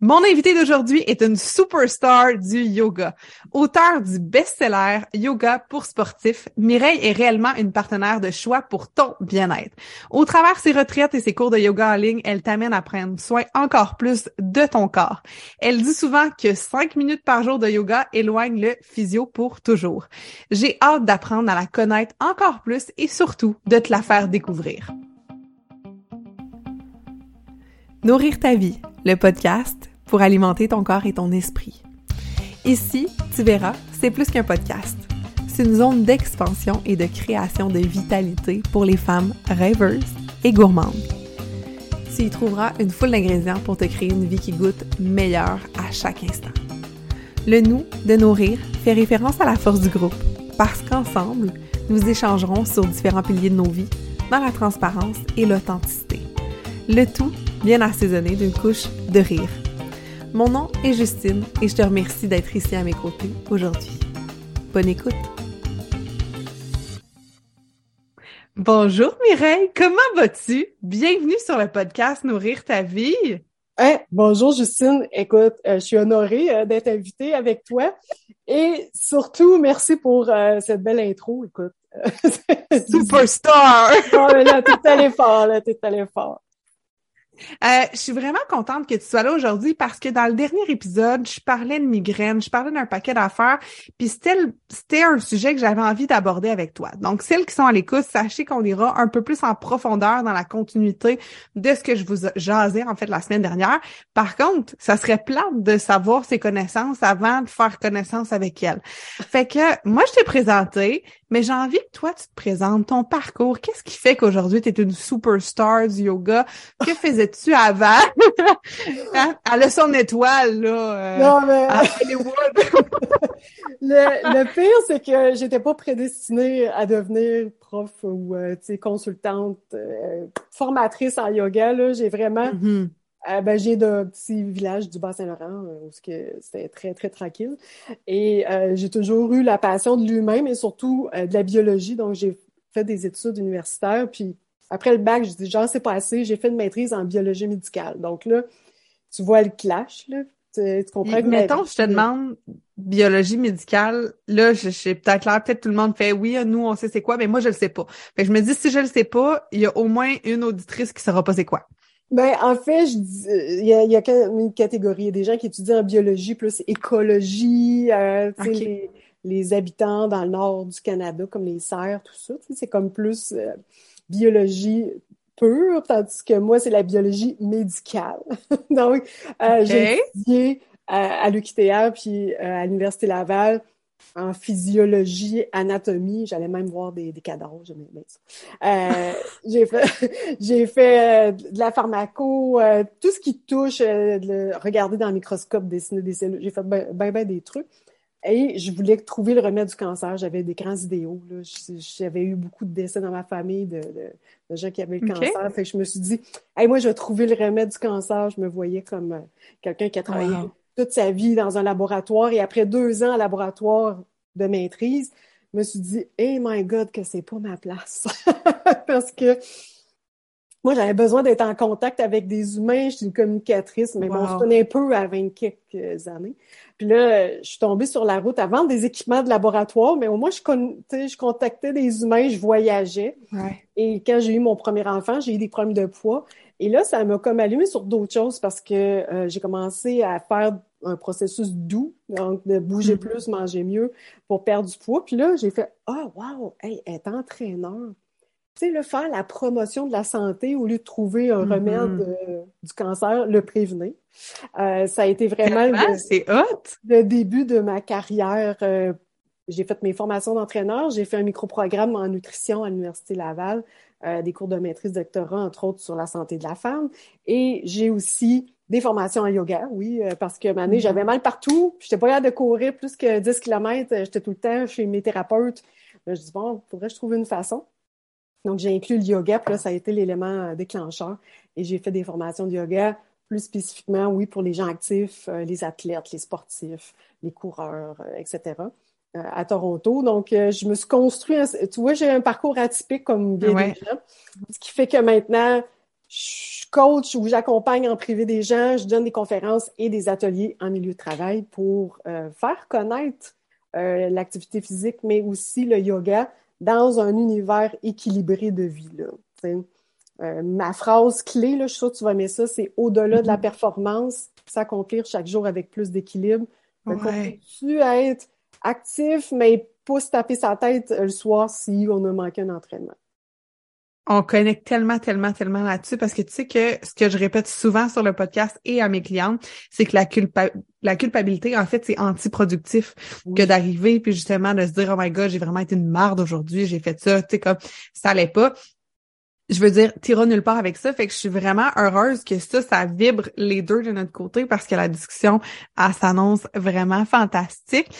Mon invité d'aujourd'hui est une superstar du yoga. Auteur du best-seller Yoga pour sportifs, Mireille est réellement une partenaire de choix pour ton bien-être. Au travers ses retraites et ses cours de yoga en ligne, elle t'amène à prendre soin encore plus de ton corps. Elle dit souvent que cinq minutes par jour de yoga éloigne le physio pour toujours. J'ai hâte d'apprendre à la connaître encore plus et surtout de te la faire découvrir. Nourrir ta vie, le podcast pour alimenter ton corps et ton esprit. Ici, tu verras, c'est plus qu'un podcast. C'est une zone d'expansion et de création de vitalité pour les femmes rêveuses et gourmandes. Tu y trouveras une foule d'ingrédients pour te créer une vie qui goûte meilleure à chaque instant. Le nous de nourrir fait référence à la force du groupe, parce qu'ensemble, nous échangerons sur différents piliers de nos vies dans la transparence et l'authenticité. Le tout bien assaisonné d'une couche de rire. Mon nom est Justine et je te remercie d'être ici à mes côtés aujourd'hui. Bonne écoute! Bonjour Mireille, comment vas-tu? Bienvenue sur le podcast Nourrir ta vie. Hey, bonjour Justine, écoute, euh, je suis honorée euh, d'être invitée avec toi et surtout merci pour euh, cette belle intro, écoute. Superstar! oh, là, t'es allé fort, là, t'es allé fort. Euh, je suis vraiment contente que tu sois là aujourd'hui parce que dans le dernier épisode, je parlais de migraine, je parlais d'un paquet d'affaires, puis c'était un sujet que j'avais envie d'aborder avec toi. Donc, celles qui sont à l'écoute, sachez qu'on ira un peu plus en profondeur dans la continuité de ce que je vous jasais en fait la semaine dernière. Par contre, ça serait plate de savoir ses connaissances avant de faire connaissance avec elle. Fait que moi, je t'ai présenté, mais j'ai envie que toi, tu te présentes ton parcours. Qu'est-ce qui fait qu'aujourd'hui, tu es une superstar du yoga? Que faisais-tu avant? hein? Elle a son étoile, là, euh, Non, mais à Hollywood. le, le pire, c'est que j'étais pas prédestinée à devenir prof ou euh, consultante, euh, formatrice en yoga. Là, j'ai vraiment Mhm. Euh, ben, j'ai d'un petit village du Bas-Saint-Laurent euh, où c'était très, très tranquille. Et euh, j'ai toujours eu la passion de l'humain, mais surtout euh, de la biologie. Donc, j'ai fait des études universitaires. Puis, après le bac, je dis, j'en sais pas assez. J'ai fait une maîtrise en biologie médicale. Donc là, tu vois le clash, là. Tu, tu comprends que mettons, je te demande biologie médicale, là, je, je suis peut-être clair, peut-être tout le monde fait oui, nous, on sait c'est quoi, mais moi, je le sais pas. Fait que je me dis, si je le sais pas, il y a au moins une auditrice qui saura pas c'est quoi. Ben, en fait, je dis, euh, il y a, il y a une catégorie. Il y a des gens qui étudient en biologie plus écologie, euh, les, les habitants dans le nord du Canada, comme les serres, tout ça. C'est comme plus euh, biologie pure, tandis que moi, c'est la biologie médicale. Donc, euh, j'ai étudié euh, à l'UQTR puis euh, à l'Université Laval en physiologie, anatomie. J'allais même voir des, des cadavres, j'aimais bien ça. Euh, j'ai fait, j'ai fait euh, de la pharmaco, euh, tout ce qui touche, euh, le- regarder dans le microscope, dessiner des cellules. J'ai fait ben, ben, ben des trucs. Et je voulais trouver le remède du cancer. J'avais des grands idéaux. Là. J'avais eu beaucoup de décès dans ma famille de, de, de gens qui avaient le cancer. Fait que je me suis dit, hey, moi, je vais trouver le remède du cancer. Je me voyais comme quelqu'un qui a travaillé Wow. Toute sa vie dans un laboratoire. Et après deux ans en laboratoire de maîtrise, je me suis dit, hey my God, que c'est pas ma place. Parce que moi, j'avais besoin d'être en contact avec des humains. Je suis une communicatrice, mais bon, se connaît peu à 20 quelques années. Puis là, je suis tombée sur la route à vendre des équipements de laboratoire, mais au moins, je, con- je contactais des humains, je voyageais. Ouais. Et quand j'ai eu mon premier enfant, j'ai eu des problèmes de poids. Et là, ça m'a comme allumé sur d'autres choses parce que euh, j'ai commencé à faire un processus doux, donc de bouger Mhm. plus, manger mieux pour perdre du poids. Puis là, j'ai fait Ah, wow, hey, être entraîneur. Tu sais, le faire la promotion de la santé au lieu de trouver un Mhm. remède euh, du cancer, le prévenir. Euh, ça a été vraiment le- hot. le début de ma carrière, euh, j'ai fait mes formations d'entraîneur, j'ai fait un microprogramme en nutrition à l'Université Laval, des cours de maîtrise doctorat, entre autres, sur la santé de la femme. Et j'ai aussi des formations en yoga, oui, euh, parce que année, Mhm. j'avais mal partout, j'étais pas capable de courir plus que 10 km, j'étais tout le temps chez mes thérapeutes. Là, je dis, bon, faudrait que je trouve une façon. Donc, j'ai inclus le yoga, puis là, ça a été l'élément euh, déclencheur. Et j'ai fait des formations de yoga, plus spécifiquement, oui, pour les gens actifs, euh, les athlètes, les sportifs, les coureurs, euh, etc., euh, à Toronto. Donc, euh, je me suis construit, un- tu vois, j'ai un parcours atypique comme bien Ouais. des gens, ce qui fait que maintenant, je coach ou j'accompagne en privé des gens, je donne des conférences et des ateliers en milieu de travail pour euh, faire connaître euh, l'activité physique, mais aussi le yoga dans un univers équilibré de vie. Là, euh, ma phrase clé, là, je suis sûre que tu vas aimer ça, c'est au-delà de la mm-hmm. performance, s'accomplir chaque jour avec plus d'équilibre. Ouais. tu être actif, mais pas se taper sa tête le soir si on a manqué un entraînement? On connecte tellement, tellement, tellement là-dessus parce que tu sais que ce que je répète souvent sur le podcast et à mes clientes, c'est que la, culpa la culpabilité, en fait, c'est antiproductif que d'arriver puis justement de se dire, oh my god, j'ai vraiment été une marde aujourd'hui, j'ai fait ça, tu sais, comme ça allait pas. Je veux dire, t'iras nulle part avec ça. Fait que je suis vraiment heureuse que ça, ça vibre les deux de notre côté parce que la discussion, elle s'annonce vraiment fantastique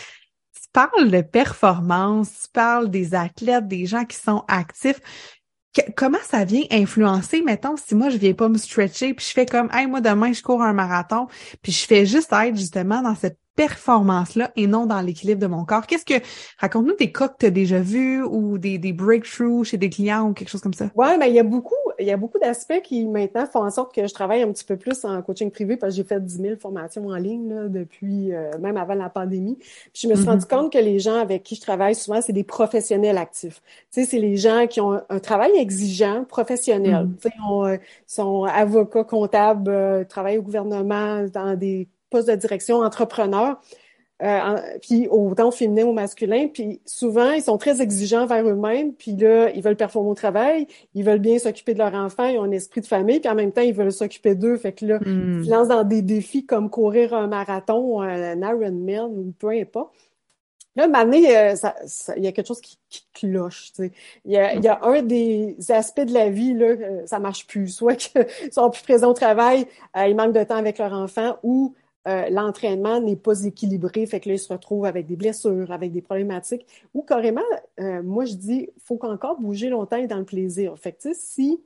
tu parles de performance, tu parles des athlètes, des gens qui sont actifs comment ça vient influencer, mettons, si moi je viens pas me stretcher, puis je fais comme, hey, moi demain je cours un marathon, puis je fais juste être justement dans cette performance-là et non dans l'équilibre de mon corps. Qu'est-ce que, raconte-nous des cas que tu as déjà vus ou des, des breakthroughs chez des clients ou quelque chose comme ça? Ouais, mais il y a beaucoup, il y a beaucoup d'aspects qui maintenant font en sorte que je travaille un petit peu plus en coaching privé parce que j'ai fait 10 000 formations en ligne là, depuis euh, même avant la pandémie. Puis je me suis mm-hmm. rendu compte que les gens avec qui je travaille souvent, c'est des professionnels actifs. Tu sais, c'est les gens qui ont un, travail exigeant, professionnel. Mm-hmm. Tu sais, on, euh, sont avocats, comptables, euh, travaillent au gouvernement dans des poste de direction, entrepreneur, euh, puis autant féminin ou masculin, puis souvent, ils sont très exigeants vers eux-mêmes, puis là, ils veulent performer au travail, ils veulent bien s'occuper de leur enfant, ils ont un esprit de famille, puis en même temps, ils veulent s'occuper d'eux, fait que là, hmm. ils se lancent dans des défis comme courir un marathon, un Ironman, ou peu importe. Là, maintenant, euh, il y a quelque chose qui, cloche. Il, y a, il y a un des aspects de la vie, là, euh, ça marche plus. Soit qu'ils sont plus présents au travail, ils manquent de temps avec leur enfant, ou euh, l'entraînement n'est pas équilibré, fait que là, ils se retrouvent avec des blessures, avec des problématiques, ou carrément, euh, moi, je dis, faut qu'encore bouger longtemps et dans le plaisir. Fait que, si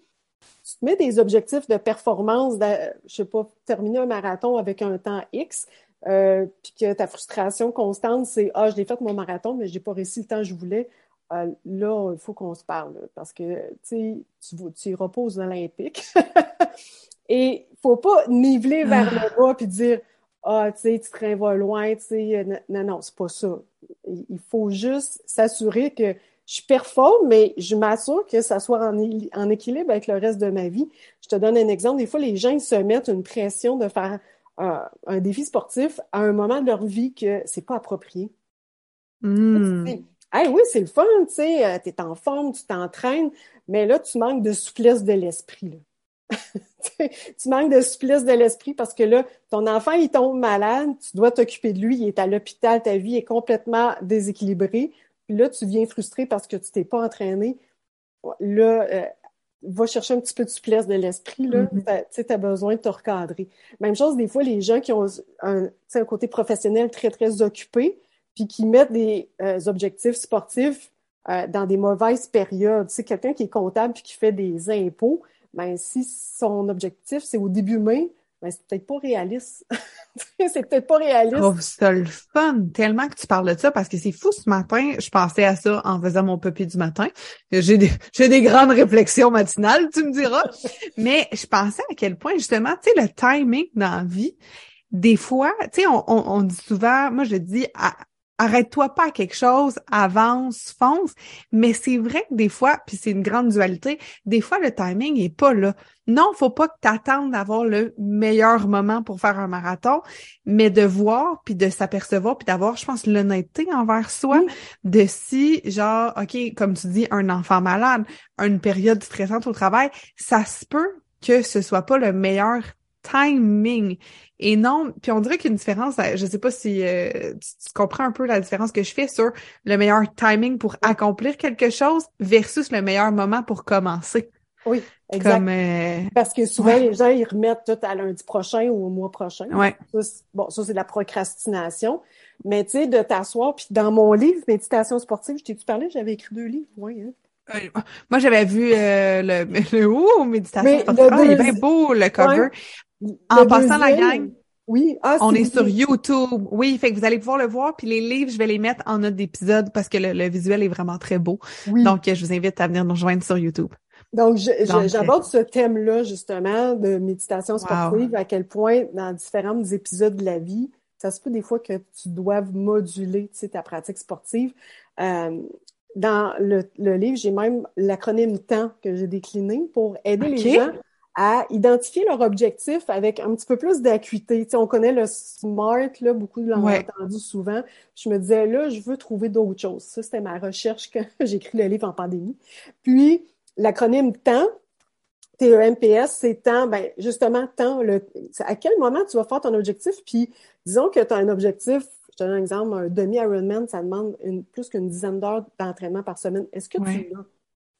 tu te mets des objectifs de performance, de, je sais pas, terminer un marathon avec un temps X, euh, puis que ta frustration constante, c'est « Ah, je l'ai fait mon marathon, mais j'ai pas réussi le temps que je voulais. là, il faut qu'on se parle, parce que, tu sais, tu iras pas aux Olympiques. Et faut pas niveler vers ah. le bas puis dire ah, tu sais, tu te loin, tu sais. Euh, non, non, c'est pas ça. Il faut juste s'assurer que je performe, mais je m'assure que ça soit en, en, équilibre avec le reste de ma vie. Je te donne un exemple. Des fois, les gens ils se mettent une pression de faire euh, un défi sportif à un moment de leur vie que c'est pas approprié. Mmh. oui, c'est le fun, tu sais, euh, tu es en forme, tu t'entraînes, mais là, tu manques de souplesse de l'esprit. Tu manques de souplesse de l'esprit parce que là, ton enfant, il tombe malade, tu dois t'occuper de lui, il est à l'hôpital, ta vie est complètement déséquilibrée. Puis là, tu viens frustré parce que tu t'es pas entraîné. Là, euh, va chercher un petit peu de souplesse de l'esprit, là. Mm-hmm. Tu as besoin de te recadrer. Même chose, des fois, les gens qui ont un, un côté professionnel très, très occupé, puis qui mettent des euh, objectifs sportifs euh, dans des mauvaises périodes. Tu sais, quelqu'un qui est comptable puis qui fait des impôts, ben, si son objectif, c'est au début mai, ben, c'est peut-être pas réaliste. c'est peut-être pas réaliste. Trouve ça le fun, tellement que tu parles de ça, parce que c'est fou ce matin. Je pensais à ça en faisant mon papier du matin. J'ai des, j'ai des grandes réflexions matinales, tu me diras. Mais je pensais à quel point, justement, tu sais, le timing dans la vie, des fois, tu sais, on, on, on, dit souvent, moi je dis, à, arrête-toi pas à quelque chose, avance, fonce. Mais c'est vrai que des fois, puis c'est une grande dualité, des fois le timing est pas là. Non, faut pas que tu attendes d'avoir le meilleur moment pour faire un marathon, mais de voir puis de s'apercevoir puis d'avoir, je pense, l'honnêteté envers soi de si, genre, OK, comme tu dis, un enfant malade, une période stressante au travail, ça se peut que ce soit pas le meilleur timing. Et non, puis on dirait qu'une différence, euh, je sais pas si euh, tu, comprends un peu la différence que je fais sur le meilleur timing pour accomplir quelque chose versus le meilleur moment pour commencer. Oui, exact. Euh, Parce que souvent, les gens, ils remettent tout à lundi prochain ou au mois prochain. Ouais. bon, ça, c'est de la procrastination. Mais tu sais, de t'asseoir, puis dans mon livre, Méditation sportive, je t'ai-tu parlé? J'avais écrit deux livres, oui. Hein? moi, j'avais vu le, le oh, méditation sportive. Ah, il est bien beau, le cover. En passant la gang, oui, ah, on est sur YouTube. Oui, fait que vous allez pouvoir le voir. Puis les livres, je vais les mettre en note d'épisode parce que le, visuel est vraiment très beau. Donc, je vous invite à venir nous rejoindre sur YouTube. Donc, j'aborde ce thème-là, justement, de méditation sportive, à quel point, dans différents épisodes de la vie, ça se peut des fois que tu doives moduler ta pratique sportive. Euh, dans le, livre, j'ai même l'acronyme TANT que j'ai décliné pour aider les gens à identifier leur objectif avec un petit peu plus d'acuité. Tu sais, on connaît le SMART, là, beaucoup l'ont entendu souvent. Je me disais, là, je veux trouver d'autres choses. Ça, c'était ma recherche quand j'ai écrit le livre en pandémie. Puis, l'acronyme TANT, TEMPS, c'est temps, ben, justement, temps, le, à quel moment tu vas faire ton objectif, puis disons que tu as un objectif, je te donne un exemple, un demi-Ironman, ça demande une, plus qu'une dizaine d'heures d'entraînement par semaine. Est-ce que tu l'as?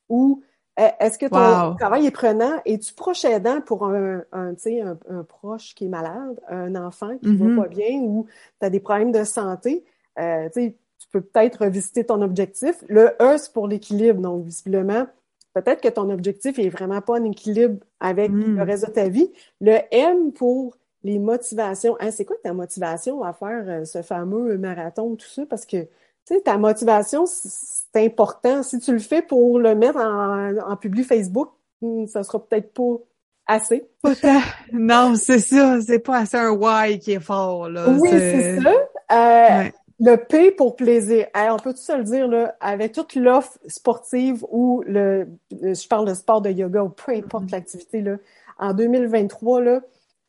Ou est-ce que ton travail est prenant? Es-tu proche aidant pour un, un, un, un proche qui est malade, un enfant qui va mm-hmm. pas bien ou tu as des problèmes de santé? Euh, tu peux peut-être revisiter ton objectif. Le E, c'est pour l'équilibre. Donc, visiblement, peut-être que ton objectif est vraiment pas en équilibre avec hmm. le reste de ta vie. Le M pour les motivations. Hein, c'est quoi ta motivation à faire euh, ce fameux marathon, tout ça? Parce que, tu sais, ta motivation, c'est important. Si tu le fais pour le mettre en, public Facebook, hmm, ça sera peut-être pas assez. non, c'est ça. C'est pas assez un why qui est fort, là. Oui, c'est ça. Euh, le P pour plaisir. on peut tout se le dire, là, avec toute l'offre sportive ou le, je parle de sport de yoga ou peu importe mm-hmm. l'activité, là, en 2023, là,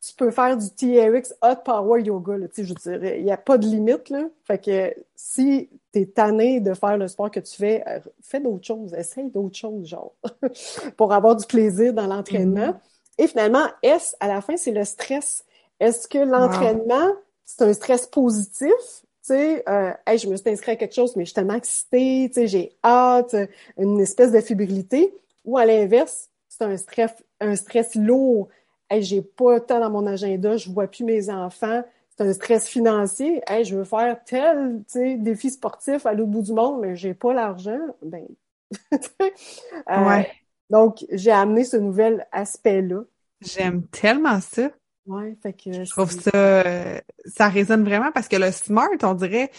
tu peux faire du TRX Hot Power Yoga, là, je dirais. Il n'y a pas de limite, là. Fait que si tu es tanné de faire le sport que tu fais, euh, fais d'autres choses. Essaye d'autres choses, genre, pour avoir du plaisir dans l'entraînement. Mm-hmm. Et finalement, S, à la fin, c'est le stress? Est-ce que l'entraînement, c'est un stress positif? Tu sais, euh, je me suis inscrite à quelque chose, mais je suis tellement excitée, tu sais, j'ai hâte, une espèce de fébrilité. Ou à l'inverse, c'est un stress, un stress lourd. Hey, j'ai pas le temps dans mon agenda, je vois plus mes enfants. C'est un stress financier. Hey, je veux faire tel, défi sportif à l'autre bout du monde, mais j'ai pas l'argent. Ben, euh, ouais. Donc, j'ai amené ce nouvel aspect-là. J'aime tellement ça. Ouais, fait que. Je trouve ça, ça résonne vraiment parce que le smart, on dirait,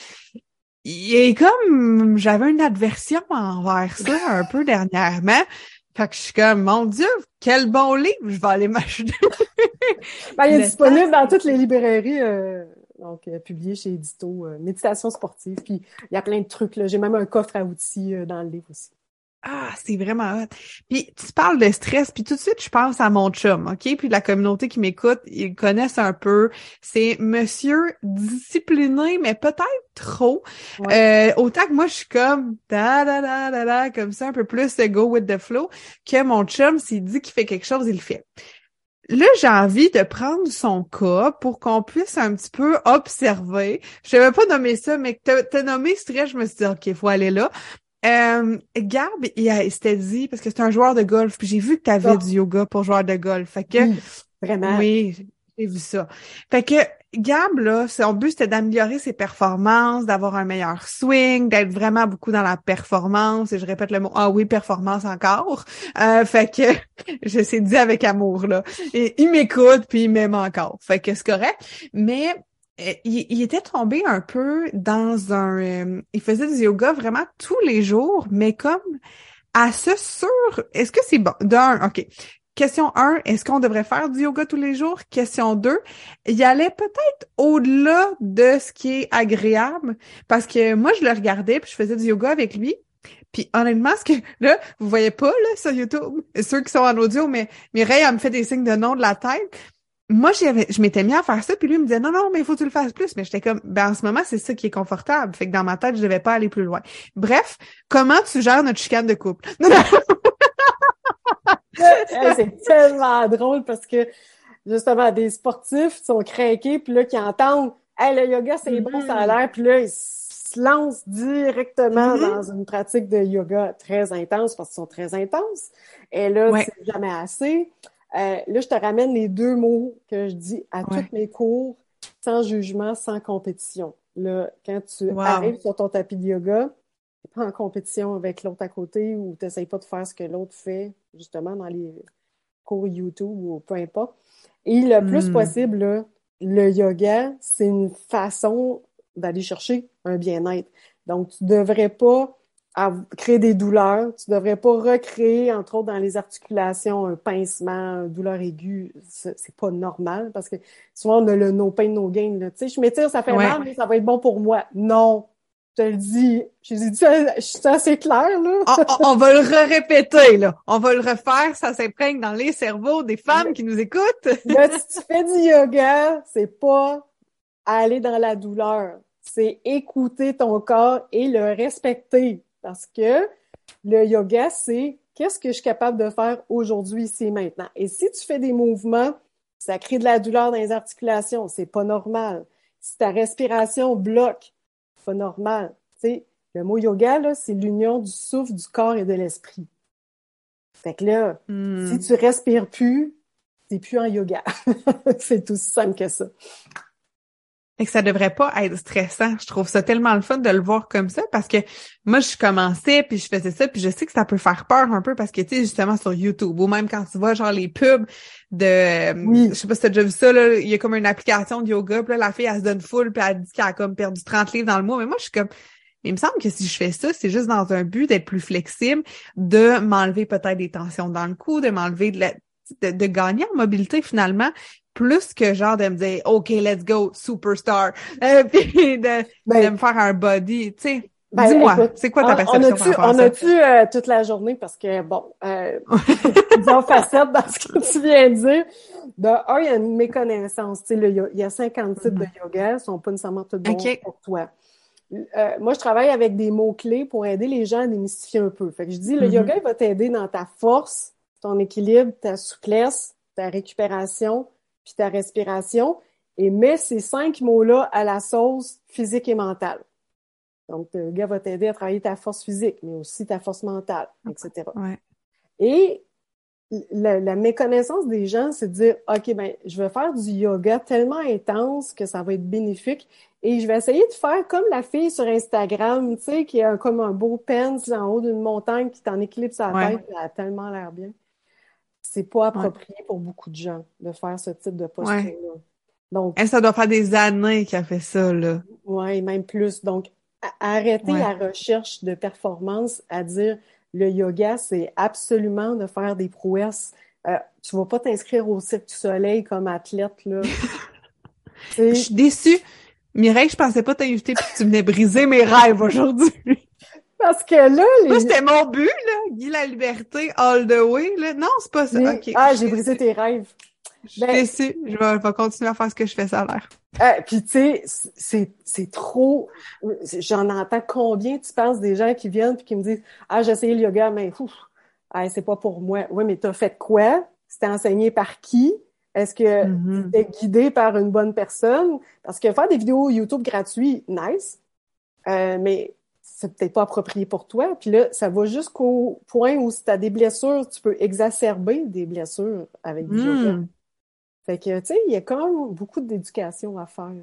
il est comme, j'avais une adversion envers ça un peu dernièrement. Fait que je suis comme, mon Dieu, quel bon livre, je vais aller m'acheter. ben, il est disponible dans toutes les librairies, euh, donc euh, publié chez Édito, euh, Méditation sportive. Puis il y a plein de trucs, là. J'ai même un coffre à outils dans le livre aussi. Ah, c'est vraiment hot. Puis tu parles de stress, puis tout de suite je pense à mon chum, OK? Puis la communauté qui m'écoute, ils connaissent un peu. C'est monsieur discipliné, mais peut-être trop. Euh, autant que moi je suis comme da da da da da comme ça, un peu plus go with the flow, que mon chum s'il dit qu'il fait quelque chose, il le fait. Là, j'ai envie de prendre son cas pour qu'on puisse un petit peu observer. Je vais pas nommer ça, mais que t'as nommé stress, je me suis dit, OK, il faut aller là. Euh, Gab, il, s'était dit, parce que c'est un joueur de golf, puis j'ai vu que tu avais oh. du yoga pour joueur de golf. Fait que. vraiment. Oui, j'ai vu ça. Fait que Gab, là, son but, c'était d'améliorer ses performances, d'avoir un meilleur swing, d'être vraiment beaucoup dans la performance. Et je répète le mot, ah oui, performance encore. Euh, fait que je sais dit avec amour, là. Et il m'écoute, puis il m'aime encore. Fait que c'est correct. Mais euh, il, était tombé un peu dans un... Euh, il faisait du yoga vraiment tous les jours, mais comme à ce sur... Est-ce que c'est bon? D'un, OK. Question 1, est-ce qu'on devrait faire du yoga tous les jours? Question 2, il allait peut-être au-delà de ce qui est agréable parce que moi, je le regardais puis je faisais du yoga avec lui. Puis honnêtement, ce que là, vous voyez pas là sur YouTube, ceux qui sont en audio, mais Mireille, elle me fait des signes de non de la tête moi, je m'étais mis à faire ça, puis lui il me disait non, non, mais il faut que tu le fasses plus. Mais j'étais comme, ben en ce moment, c'est ça qui est confortable. Fait que dans ma tête, je devais pas aller plus loin. Bref, comment tu gères notre chicane de couple? c'est tellement drôle parce que justement, des sportifs sont craqués, puis là, qui entendent Hey, le yoga, c'est bon, ça a mm-hmm. l'air, puis là, ils se lancent directement mm-hmm. dans une pratique de yoga très intense parce qu'ils sont très intenses. Et là, c'est jamais assez. Euh, là, je te ramène les deux mots que je dis à tous mes cours, sans jugement, sans compétition. Là, quand tu arrives sur ton tapis de yoga, tu pas en compétition avec l'autre à côté ou tu n'essayes pas de faire ce que l'autre fait, justement, dans les cours YouTube ou peu importe. Et le plus hmm. possible, le yoga, c'est une façon d'aller chercher un bien-être. Donc, tu devrais pas à créer des douleurs. Tu devrais pas recréer, entre autres, dans les articulations, un pincement, une douleur aiguë. C'est pas normal parce que souvent, on a le no pain, no gain. Tu sais, je m'étire, ça fait mal, mais ça va être bon pour moi. Non. Je te le dis. Je dit, je suis assez clair, là. on, va le répéter, là. On va le refaire. Ça s'imprègne dans les cerveaux des femmes qui nous écoutent. là, si tu fais du yoga, c'est pas aller dans la douleur. C'est écouter ton corps et le respecter. Parce que le yoga, c'est qu'est-ce que je suis capable de faire aujourd'hui, ici et maintenant. Et si tu fais des mouvements, ça crée de la douleur dans les articulations, c'est pas normal. Si ta respiration bloque, c'est pas normal. Le mot yoga, là, c'est l'union du souffle, du corps et de l'esprit. Fait que là, hmm. si tu respires plus, t'es plus en yoga. c'est aussi simple que ça. Et que ça devrait pas être stressant. Je trouve ça tellement le fun de le voir comme ça parce que moi, je commençais puis je faisais ça puis je sais que ça peut faire peur un peu parce que, tu sais, justement sur YouTube ou même quand tu vois genre les pubs de, je sais pas si t'as déjà vu ça, là, il y a comme une application de yoga puis là, la fille, elle se donne full puis elle dit qu'elle a comme perdu 30 livres dans le mois. Mais moi, je suis comme, il me semble que si je fais ça, c'est juste dans un but d'être plus flexible, de m'enlever peut-être des tensions dans le cou, de m'enlever de la, de, de, gagner en mobilité finalement, plus que genre de me dire OK, let's go, superstar, euh, puis de, ben, de, me faire un body, tu sais. Ben, Dis-moi, c'est quoi ta perception On a-tu euh, toute la journée? Parce que bon, euh, disons facette dans ce que tu viens de dire. De un, il y a une méconnaissance. Tu sais, il y a 50 types de mm-hmm. yoga, ils sont pas nécessairement tous bons pour toi. Euh, moi, je travaille avec des mots-clés pour aider les gens à démystifier un peu. Fait que je dis, le mm-hmm. yoga, il va t'aider dans ta force, ton équilibre, ta souplesse, ta récupération, puis ta respiration, et mets ces cinq mots-là à la sauce physique et mentale. Donc, le gars va t'aider à travailler ta force physique, mais aussi ta force mentale, etc. Et la, méconnaissance des gens, c'est de dire, OK, ben, je vais faire du yoga tellement intense que ça va être bénéfique et je vais essayer de faire comme la fille sur Instagram, tu sais, qui a comme un beau pence en haut d'une montagne qui t'en équilibre sa tête, elle a tellement l'air bien c'est pas approprié pour beaucoup de gens de faire ce type de posture-là. Donc, ça doit faire des années qu'il a fait ça, là. Oui, même plus. Donc, arrêter la recherche de performance à dire le yoga, c'est absolument de faire des prouesses. Euh, tu vas pas t'inscrire au Cirque du Soleil comme athlète, là. Je suis déçue. Mireille, je pensais pas t'inviter puis tu venais briser mes rêves aujourd'hui. Parce que là, les... Moi, c'était mon but, là. Guy la liberté, all the way, là. Non, c'est pas ça. Ah, j'ai brisé tes rêves. Je ben... Je vais, continuer à faire ce que je fais, ça a l'air. Euh, puis tu sais, c'est, c'est trop... J'en entends combien, tu penses, des gens qui viennent puis qui me disent « Ah, j'ai essayé le yoga, mais ouf, ah, c'est pas pour moi. » Oui, mais t'as fait quoi? C'était enseigné par qui? Est-ce que mm-hmm. t'es guidé par une bonne personne? Parce que faire des vidéos YouTube gratuites, nice. Euh, mais c'est peut-être pas approprié pour toi. Puis là, ça va jusqu'au point où si tu as des blessures, tu peux exacerber des blessures avec du yoga. Hmm. Fait que, tu sais, il y a quand même beaucoup d'éducation à faire.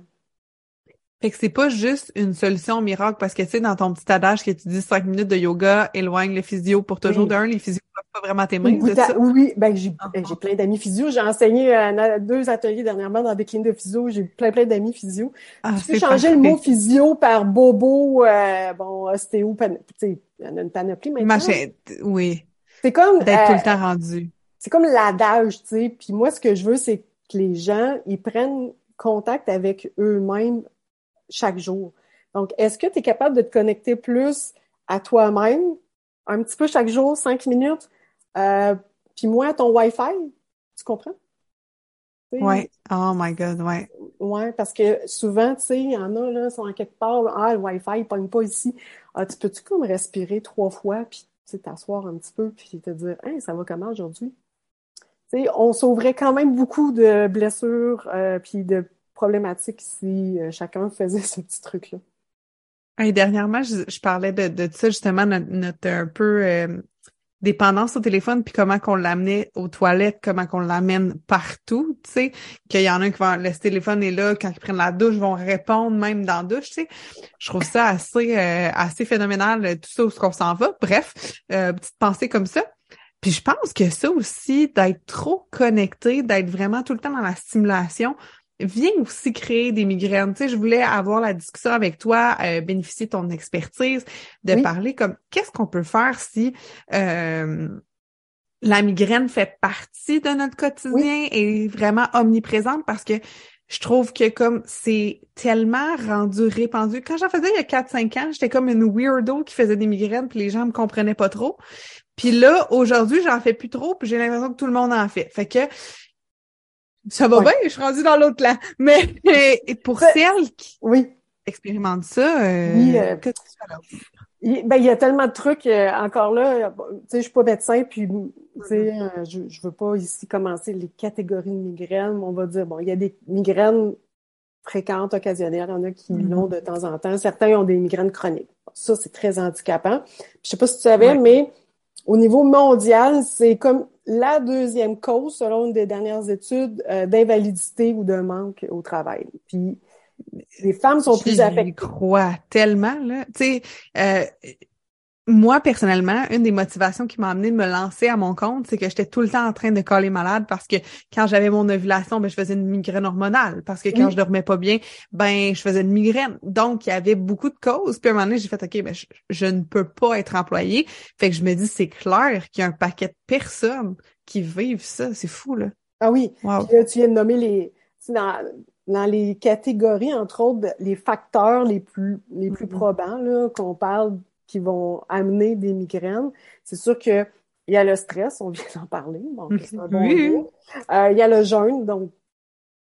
Fait que c'est pas juste une solution miracle parce que tu sais, dans ton petit adage que tu dis cinq minutes de yoga éloigne le physio pour toujours d'un, les physios peuvent pas vraiment t'aimer. Oui, ben j'ai ah, j'ai plein d'amis physio. J'ai enseigné à deux ateliers dernièrement dans des cliniques de physio. J'ai plein plein d'amis physio. Ah, tu peux changer le mot physio par bobo, euh, bon, ostéo, tu sais, il y en a une panoplie maintenant. oui. C'est comme d'être tout le euh, temps rendu. C'est comme l'adage, tu sais. Puis moi, ce que je veux, c'est que les gens, ils prennent contact avec eux-mêmes chaque jour. Donc, est-ce que tu es capable de te connecter plus à toi-même, un petit peu chaque jour, cinq minutes, euh, puis moins à ton Wi-Fi? Tu comprends? Oui. Oh my God, ouais. Ouais, parce que souvent, tu sais, il y en a, là, sont en quelque part, ah, le Wi-Fi, il pogne pas ici. Ah, tu peux-tu comme respirer trois fois, puis t'asseoir un petit peu, puis te dire, hein, ça va comment aujourd'hui? Tu sais, on sauverait quand même beaucoup de blessures, euh, puis de problématique si euh, chacun faisait ce petit truc-là. Et dernièrement, je, parlais de, ça, justement, notre, un peu euh, dépendance au téléphone, puis comment qu'on l'amenait aux toilettes, comment qu'on l'amène partout, tu sais, qu'il y en a qui vont laisser le téléphone et là, quand ils prennent la douche, vont répondre même dans la douche, tu sais. Je trouve ça assez, euh, assez phénoménal, tout ça, où qu'on s'en va. Bref, petite pensée comme ça. Puis je pense que ça aussi, d'être trop connecté, d'être vraiment tout le temps dans la stimulation, vient aussi créer des migraines. Tu sais, je voulais avoir la discussion avec toi, euh, bénéficier de ton expertise, de parler comme qu'est-ce qu'on peut faire si euh, la migraine fait partie de notre quotidien et vraiment omniprésente? Parce que je trouve que comme c'est tellement rendu répandu. Quand j'en faisais il y a 4-5 ans, j'étais comme une weirdo qui faisait des migraines puis les gens me comprenaient pas trop. Puis là, aujourd'hui, j'en fais plus trop puis j'ai l'impression que tout le monde en fait. Fait que ça va bien, je suis rendue dans l'autre là. Mais pour celles qui oui. expérimentent ça, euh, oui, euh, que tu fais il, ben, il y a tellement de trucs. Euh, encore là, tu sais, je suis pas médecin, puis tu sais, mm-hmm. euh, je, je veux pas ici commencer les catégories de migraines. On va dire, bon, il y a des migraines fréquentes, occasionnelles. Il y en a qui mm-hmm. l'ont de temps en temps. Certains ont des migraines chroniques. Ça, c'est très handicapant. Je sais pas si tu savais, mais au niveau mondial, c'est comme la deuxième cause, selon une des dernières études, euh, d'invalidité ou de manque au travail. Puis les femmes sont plus affectées. Je crois tellement, là. Tu sais, euh, moi, personnellement, une des motivations qui m'a amené de me lancer à mon compte, c'est que j'étais tout le temps en train de coller malade parce que quand j'avais mon ovulation, ben, je faisais une migraine hormonale. Parce que quand je dormais pas bien, ben, je faisais une migraine. Donc, il y avait beaucoup de causes. Puis à un moment donné, j'ai fait, OK, ben, je, ne peux pas être employée. Fait que je me dis, c'est clair qu'il y a un paquet de personnes qui vivent ça. C'est fou, là. Ah oui. tu viens de nommer les, dans les catégories, entre autres, les facteurs les plus, les plus mm-hmm. probants, qu'on parle, qui vont amener des migraines. C'est sûr que il y a le stress, on vient d'en parler, bon, euh, il y a le jeûne, donc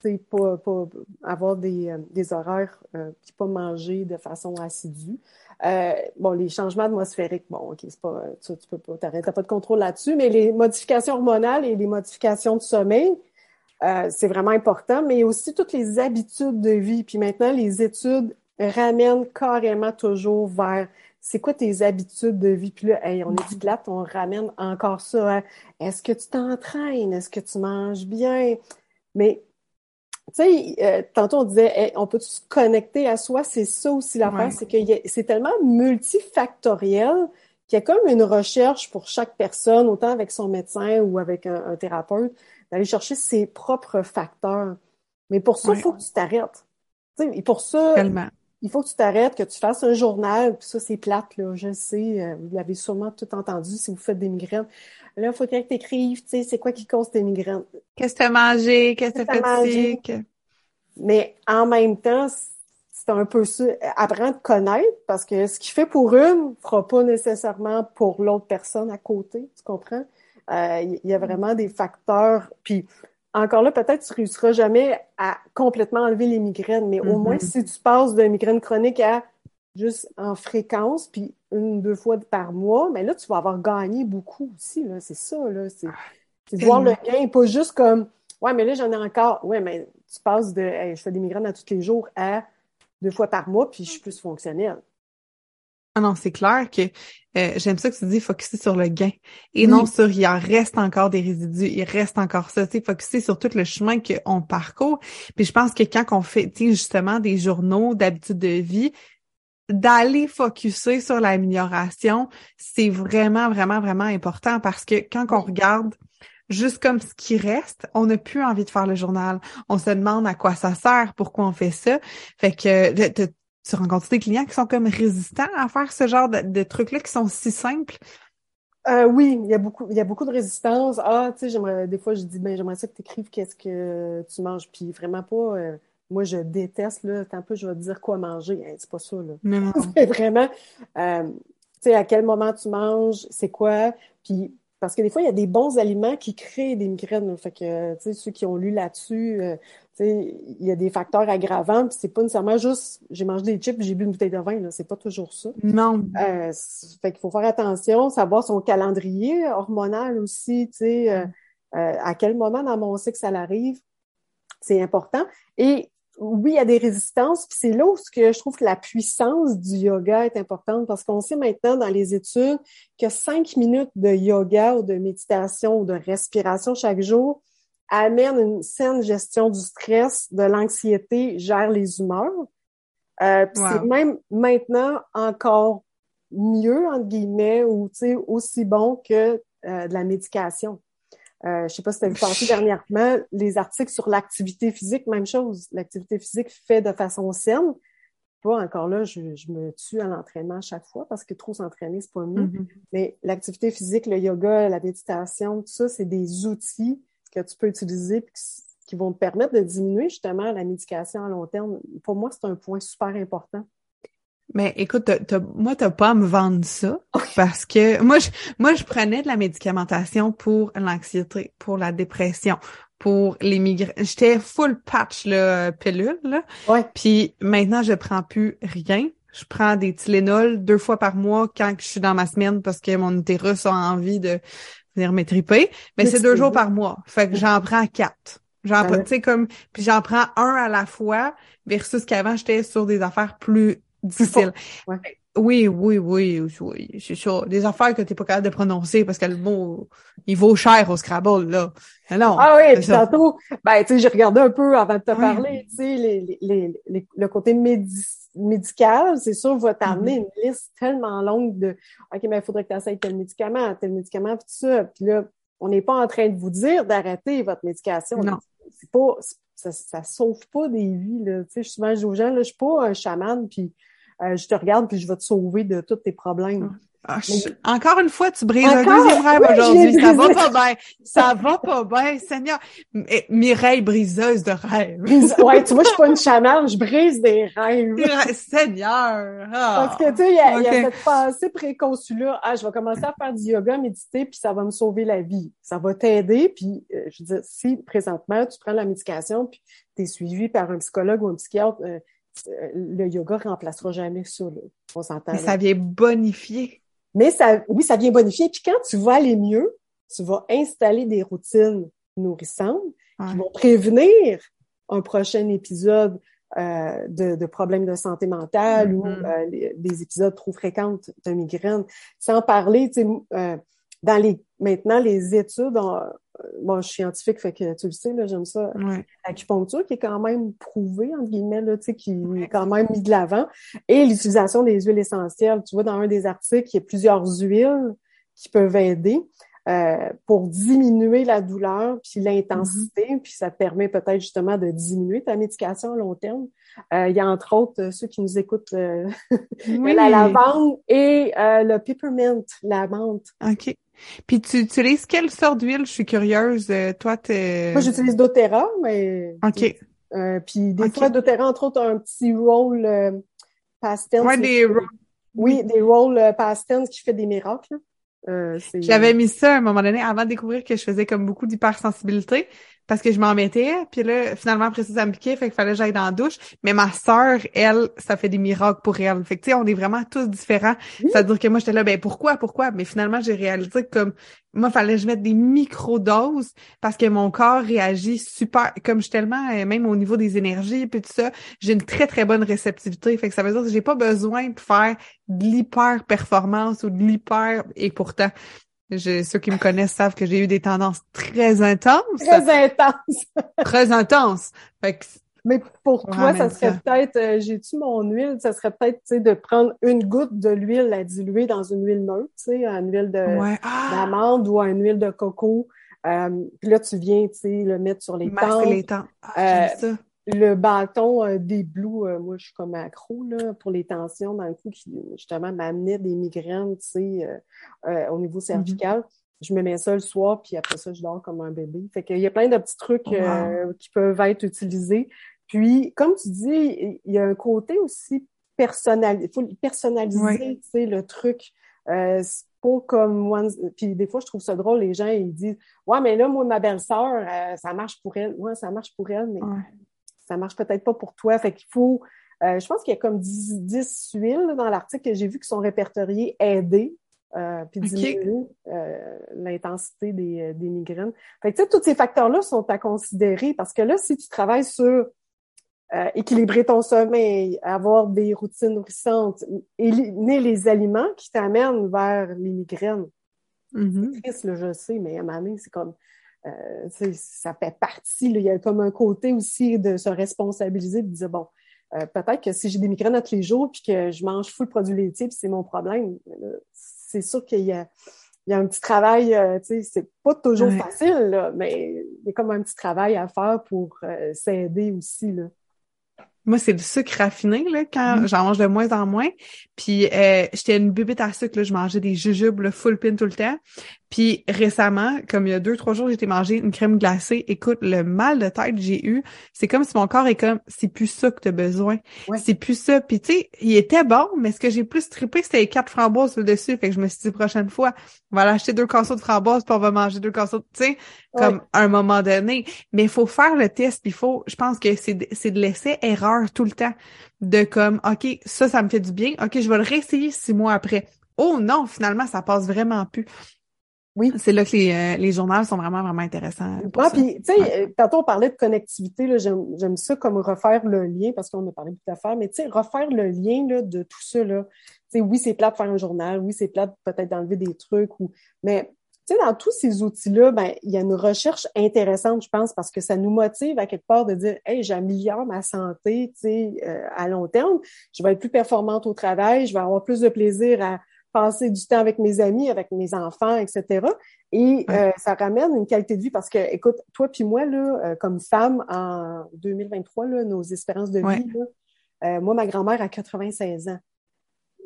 c'est pas, pas avoir des, euh, des horaires, euh, puis pas manger de façon assidue. Euh, bon, les changements atmosphériques, bon, ok, c'est pas, tu, tu peux pas, t'as pas de contrôle là-dessus, mais les modifications hormonales et les modifications de sommeil, euh, c'est vraiment important, mais aussi toutes les habitudes de vie. Puis maintenant, les études ramènent carrément toujours vers c'est quoi tes habitudes de vie? Puis là, on est du plate, on ramène encore ça. Est-ce que tu t'entraînes? Est-ce que tu manges bien? Mais, tu sais, euh, tantôt on disait, on peut se connecter à soi? C'est ça aussi l'affaire, c'est que c'est tellement multifactoriel qu'il y a comme une recherche pour chaque personne, autant avec son médecin ou avec un thérapeute, d'aller chercher ses propres facteurs. Mais pour ça, il faut que tu t'arrêtes. Et pour ça, il faut que tu t'arrêtes, que tu fasses un journal, puis ça, c'est plate, là, je sais, euh, vous l'avez sûrement tout entendu si vous faites des migraines. Là, il faut que tu écrives, tu sais, c'est quoi qui cause tes migraines? Qu'est-ce que tu as mangé, qu'est-ce que tu as fait Mais en même temps, c'est un peu ça, apprends à te connaître, parce que ce qui fait pour une fera pas nécessairement pour l'autre personne à côté, tu comprends? Euh, il y a vraiment des facteurs. Puis encore là, peut-être tu réussiras jamais à complètement enlever les migraines, mais au moins mm-hmm. si tu passes de migraine chronique à juste en fréquence, puis une deux fois par mois, mais là, tu vas avoir gagné beaucoup aussi. Là. C'est ça, là. C'est, c'est voir le gain, pas juste comme Ouais, mais là, j'en ai encore. Ouais, mais tu passes de je fais des migraines à tous les jours à deux fois par mois, puis je suis plus fonctionnelle. Ah non, c'est clair que euh, j'aime ça que tu dis focuser sur le gain et non sur il en reste encore des résidus, il reste encore ça, tu sais, focuser sur tout le chemin qu'on parcourt. Puis je pense que quand on fait, tu sais, justement des journaux d'habitude de vie, d'aller focuser sur l'amélioration, c'est vraiment, vraiment, vraiment important parce que quand on regarde juste comme ce qui reste, on n'a plus envie de faire le journal. On se demande à quoi ça sert, pourquoi on fait ça. Fait que tu rencontres des clients qui sont comme résistants à faire ce genre de, trucs-là qui sont si simples? Euh, oui, il y a beaucoup, il y a beaucoup de résistance. Ah, tu sais, j'aimerais, des fois, je dis, ben, j'aimerais ça que tu écrives qu'est-ce que tu manges, puis vraiment pas, euh, moi, je déteste, là, un peu, je vais te dire quoi manger. c'est pas ça, là. Non. c'est vraiment, euh, tu sais, à quel moment tu manges, c'est quoi, puis parce que des fois, il y a des bons aliments qui créent des migraines. Fait que, tu sais, ceux qui ont lu là-dessus, il y a des facteurs aggravants, puis c'est pas nécessairement juste j'ai mangé des chips, j'ai bu une bouteille de vin, là, c'est pas toujours ça. Non. Euh, fait qu'il faut faire attention, savoir son calendrier hormonal aussi, tu sais, euh, euh, à quel moment dans mon cycle ça arrive, c'est important. Et oui, il y a des résistances, puis c'est là où que je trouve que la puissance du yoga est importante parce qu'on sait maintenant dans les études que cinq minutes de yoga ou de méditation ou de respiration chaque jour amène une saine gestion du stress, de l'anxiété, gère les humeurs. Euh, C'est même maintenant encore mieux, entre guillemets, ou aussi bon que euh, de la médication. Euh, je sais pas si tu as vu passer dernièrement les articles sur l'activité physique, même chose. L'activité physique fait de façon saine. Pas encore là, je, me tue à l'entraînement à chaque fois parce que trop s'entraîner, c'est pas mieux. Mm-hmm. Mais l'activité physique, le yoga, la méditation, tout ça, c'est des outils que tu peux utiliser qui vont te permettre de diminuer justement la médication à long terme. Pour moi, c'est un point super important. Mais écoute, t moi, t'as pas à me vendre ça parce que moi, je, moi, je prenais de la médicamentation pour l'anxiété, pour la dépression, pour les migraines. J'étais full patch, là, pilule, là. Ouais. Puis maintenant, je prends plus rien. Je prends des Tylenol deux fois par mois quand je suis dans ma semaine parce que mon utérus a envie de venir m'étriper. Mais c'est deux jours par mois. Fait que j'en prends quatre. J'en prends, tu sais, comme, puis j'en prends un à la fois versus qu'avant, j'étais sur des affaires plus difficile. Oui, oui, oui, oui, c'est ça. Des affaires que t'es pas capable de prononcer parce que le mot, il vaut cher au Scrabble, là. Non, ah oui, puis tantôt, ben, tu sais, j'ai regardé un peu avant de te parler, tu sais, les, les, les, le côté médical, c'est sûr, va t'amener mm-hmm. une liste tellement longue de, OK, mais il faudrait que tu essayes tel médicament, tel médicament, puis tout ça. Puis là, on n'est pas en train de vous dire d'arrêter votre médication. Non. C'est pas, ça, ça sauve pas des vies, là. Tu sais, je suis souvent, aux gens, là, je suis pas un chaman, puis euh, je te regarde puis je vais te sauver de tous tes problèmes. Ah, encore une fois, tu brises un deuxième rêve aujourd'hui. Ça va pas bien. Ça va pas bien, Seigneur. Mireille briseuse de rêves. ouais, tu vois, je suis pas une chamane, je brise des rêves. Seigneur. Ah. Parce que, tu sais, il y, a, cette pensée préconçue-là. Ah, je vais commencer à faire du yoga, méditer, puis ça va me sauver la vie. Ça va t'aider. Puis, euh, je veux dire, si présentement, tu prends la médication, puis tu es suivi par un psychologue ou un psychiatre, euh, le yoga remplacera jamais ça. On s'entend. Mais ça vient bonifier. Mais ça, oui, ça vient bonifier. Puis quand tu vas aller mieux, tu vas installer des routines nourrissantes qui vont prévenir un prochain épisode euh, de, de, problèmes de santé mentale ou mm-hmm. euh, des épisodes trop fréquents de migraine. Sans parler, tu sais, euh, dans les maintenant les études, en, bon, je suis scientifique, fait que tu le sais, là, j'aime ça. L'acupuncture qui est quand même prouvée, entre guillemets, là, tu sais, qui est quand même mis de l'avant. Et l'utilisation des huiles essentielles. Tu vois, dans un des articles, il y a plusieurs huiles qui peuvent aider. Euh, pour diminuer la douleur puis l'intensité, mm-hmm. puis ça te permet peut-être justement de diminuer ta médication à long terme. Euh, il y a entre autres euh, ceux qui nous écoutent la lavande et le peppermint, la menthe. OK. Puis tu utilises quelle sorte d'huile? Je suis curieuse. Euh, toi, t'es... Moi, j'utilise doTERRA, mais... OK. Euh, puis des fois, doTERRA, entre autres, a un petit roll euh, pastel. Ouais, des Oui, des rolls euh, pastels qui fait des miracles. Euh, J'avais mis ça à un moment donné avant de découvrir que je faisais comme beaucoup d'hypersensibilité parce que je m'en mettais, puis là, finalement, après ça, ça me piquait, fait qu'il fallait que j'aille dans la douche. Mais ma sœur, elle, ça fait des miracles pour elle. Fait que, tu sais, on est vraiment tous différents. C'est-à-dire que moi, j'étais là, ben pourquoi, pourquoi? Mais finalement, j'ai réalisé que comme, moi, fallait que je mette des micro-doses parce que mon corps réagit super, comme je suis tellement, euh, même au niveau des énergies, puis tout ça, j'ai une très, très bonne réceptivité. Fait que ça veut dire que j'ai pas besoin de faire de l'hyper-performance ou de l'hyper, et pourtant, je, ceux qui me connaissent savent que j'ai eu des tendances très intenses. Très intenses. très intenses. mais pour toi, ça serait peut-être, euh, j'ai-tu mon huile, ça serait peut-être, tu sais, de prendre une goutte de l'huile à diluer dans une huile neutre, tu sais, une huile de ah! d'amande ou une huile de coco. Euh, puis là, tu viens, tu sais, le mettre sur les tempes. les tempes. Ah, euh, ça le bâton euh, des blues, euh, moi je suis comme accro là, pour les tensions dans le coup qui justement m'amenait des migraines, tu sais, euh, au niveau mm-hmm. cervical. Je me mets ça le soir, puis après ça, je dors comme un bébé. Fait qu'il y a plein de petits trucs qui peuvent être utilisés. Puis, comme tu dis, il y a un côté aussi personnel. Il faut personnaliser, tu sais, le truc. c'est pas comme moi. Puis des fois, je trouve ça drôle, les gens, ils disent Ouais, mais là, moi, ma belle-sœur, ça marche pour elle. Ouais, ça marche pour elle, mais ça marche peut-être pas pour toi. Fait qu'il faut, euh, je pense qu'il y a comme 10, 10 huiles dans l'article que j'ai vu qui sont répertoriées aider euh, puis diminuer euh, l'intensité des, des, migraines. Fait que, tu sais, tous ces facteurs-là sont à considérer parce que là, si tu travailles sur équilibrer ton sommeil, avoir des routines nourrissantes, éliminer les aliments qui t'amènent vers les migraines. Mm-hmm. C'est triste, là, je sais, mais à moment c'est comme euh, ça fait partie, il y a comme un côté aussi de se responsabiliser, de dire, bon, euh, peut-être que si j'ai des migraines tous les jours puis que je mange full produit laitier puis c'est mon problème, c'est sûr qu'il y a, il y a un petit travail, euh, tu sais, c'est pas toujours facile, là, mais il y a comme un petit travail à faire pour s'aider aussi, là. Moi, c'est du sucre raffiné, là, quand mm-hmm. j'en mange de moins en moins. Puis, euh, j'étais une bubite à sucre, là, je mangeais des jujubes, là, full pin tout le temps. Puis, récemment, comme il y a deux, trois jours, j'étais manger une crème glacée. Écoute, le mal de tête que j'ai eu, c'est comme si mon corps est comme, c'est plus ça que t'as besoin. C'est plus ça. Puis, tu sais, il était bon, mais ce que j'ai plus trippé, c'était les quatre framboises dessus. Fait que je me suis dit, prochaine fois, on va aller acheter deux casseaux de framboises, puis on va manger deux casseaux, tu sais, comme à un moment donné. Mais il faut faire le test, puis il faut, je pense que c'est de laisser erreur tout le temps. De comme, OK, ça, ça me fait du bien. OK, je vais le réessayer six mois après. Oh non, finalement, ça passe vraiment plus. Oui. C'est là que les, euh, les journaux sont vraiment, vraiment intéressants. Ah, puis, tu sais, euh, tantôt on parlait de connectivité, là, j'aime ça comme refaire le lien, parce qu'on a parlé de tout à faire, mais tu sais, refaire le lien là, de tout ça, là. Tu sais, oui, c'est plat de faire un journal, oui, c'est plat peut-être d'enlever des trucs, ou mais sais, dans tous ces outils-là, ben, il y a une recherche intéressante, je pense, parce que ça nous motive à quelque part de dire, hey, j'améliore ma santé, tu sais, euh, à long terme, je vais être plus performante au travail, je vais avoir plus de plaisir à passer du temps avec mes amis, avec mes enfants, etc. Et euh, ça ramène une qualité de vie parce que, écoute, toi puis moi, là, euh, comme femme, en 2023, là, nos espérances de vie, euh, moi, ma grand-mère a 96 ans.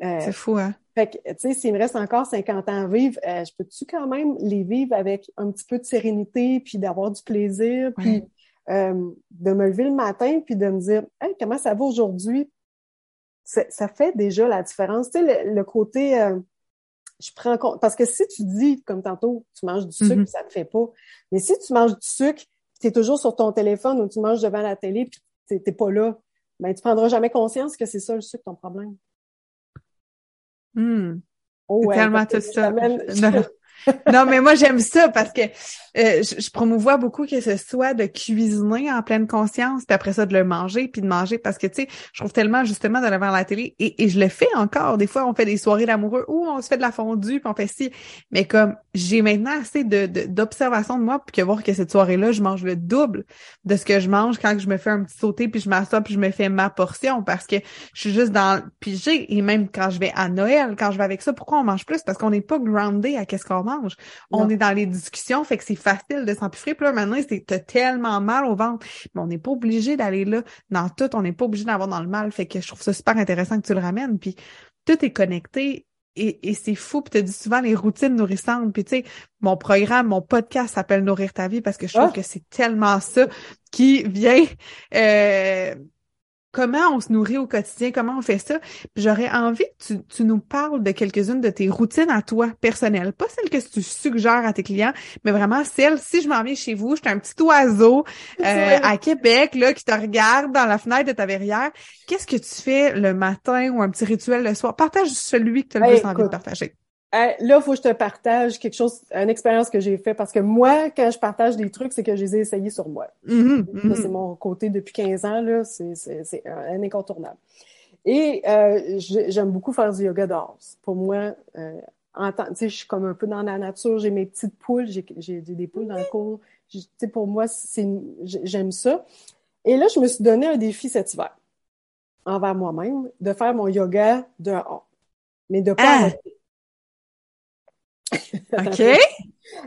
c'est fou, hein? Fait que, tu sais, s'il me reste encore 50 ans à vivre, je peux-tu quand même les vivre avec un petit peu de sérénité, puis d'avoir du plaisir, puis de me lever le matin, puis de me dire, hey, comment ça va aujourd'hui? ça fait déjà la différence. Tu sais, le, côté, euh, je prends compte, parce que si tu dis, comme tantôt, tu manges du sucre, mm-hmm. ça te fait pas. Mais si tu manges du sucre, tu es toujours sur ton téléphone ou tu manges devant la télé, puis tu n'es pas là, ben tu prendras jamais conscience que c'est ça le sucre ton problème. Hmm. Oh, ouais, tellement tout ça. non, mais moi, j'aime ça parce que euh, je, promouvois beaucoup que ce soit de cuisiner en pleine conscience, puis après ça, de le manger, puis de manger parce que, tu sais, je trouve tellement justement d'aller voir la télé, et, et, je le fais encore. Des fois, on fait des soirées d'amoureux où on se fait de la fondue, puis on fait ci. Mais comme j'ai maintenant assez de d'observation de, moi pour que voir que cette soirée-là, je mange le double de ce que je mange quand je me fais un petit sauté, puis je m'assois, puis je me fais ma portion parce que je suis juste dans puis j'ai et même quand je vais à Noël, quand je vais avec ça, pourquoi on mange plus? Parce qu'on n'est pas groundé à qu'est-ce qu'on mange. On est dans les discussions, fait que c'est facile de s'empiffrer. Puis là, maintenant, c'est tellement mal au ventre. Mais on n'est pas obligé d'aller là dans tout. On n'est pas obligé d'avoir dans le mal. Fait que je trouve ça super intéressant que tu le ramènes. Puis tout est connecté. Et, c'est fou, puis tu dis souvent les routines nourrissantes. Puis tu sais, mon programme, mon podcast s'appelle Nourrir ta vie parce que je trouve ah! que c'est tellement ça qui vient euh, comment on se nourrit au quotidien, comment on fait ça. J'aurais envie que tu, nous parles de quelques-unes de tes routines à toi personnelles. Pas celles que tu suggères à tes clients, mais vraiment celles, si je m'en viens chez vous, je suis un petit oiseau euh, à Québec là, qui te regarde dans la fenêtre de ta verrière. Qu'est-ce que tu fais le matin ou un petit rituel le soir? Partage celui que tu as le plus envie de partager. Là, il faut que je te partage quelque chose, une expérience que j'ai fait parce que moi, quand je partage des trucs, c'est que je les ai essayés sur moi. Mm-hmm, mm-hmm. C'est mon côté depuis 15 ans, là, c'est un incontournable. Et euh, j'aime beaucoup faire du yoga dehors. Pour moi, euh, en temps, je suis comme un peu dans la nature, j'ai mes petites poules, j'ai des poules dans le cours. Pour moi, j'aime ça. Et là, je me suis donné un défi cet hiver envers moi-même de faire mon yoga dehors, mais de pas ah! arrêter. OK.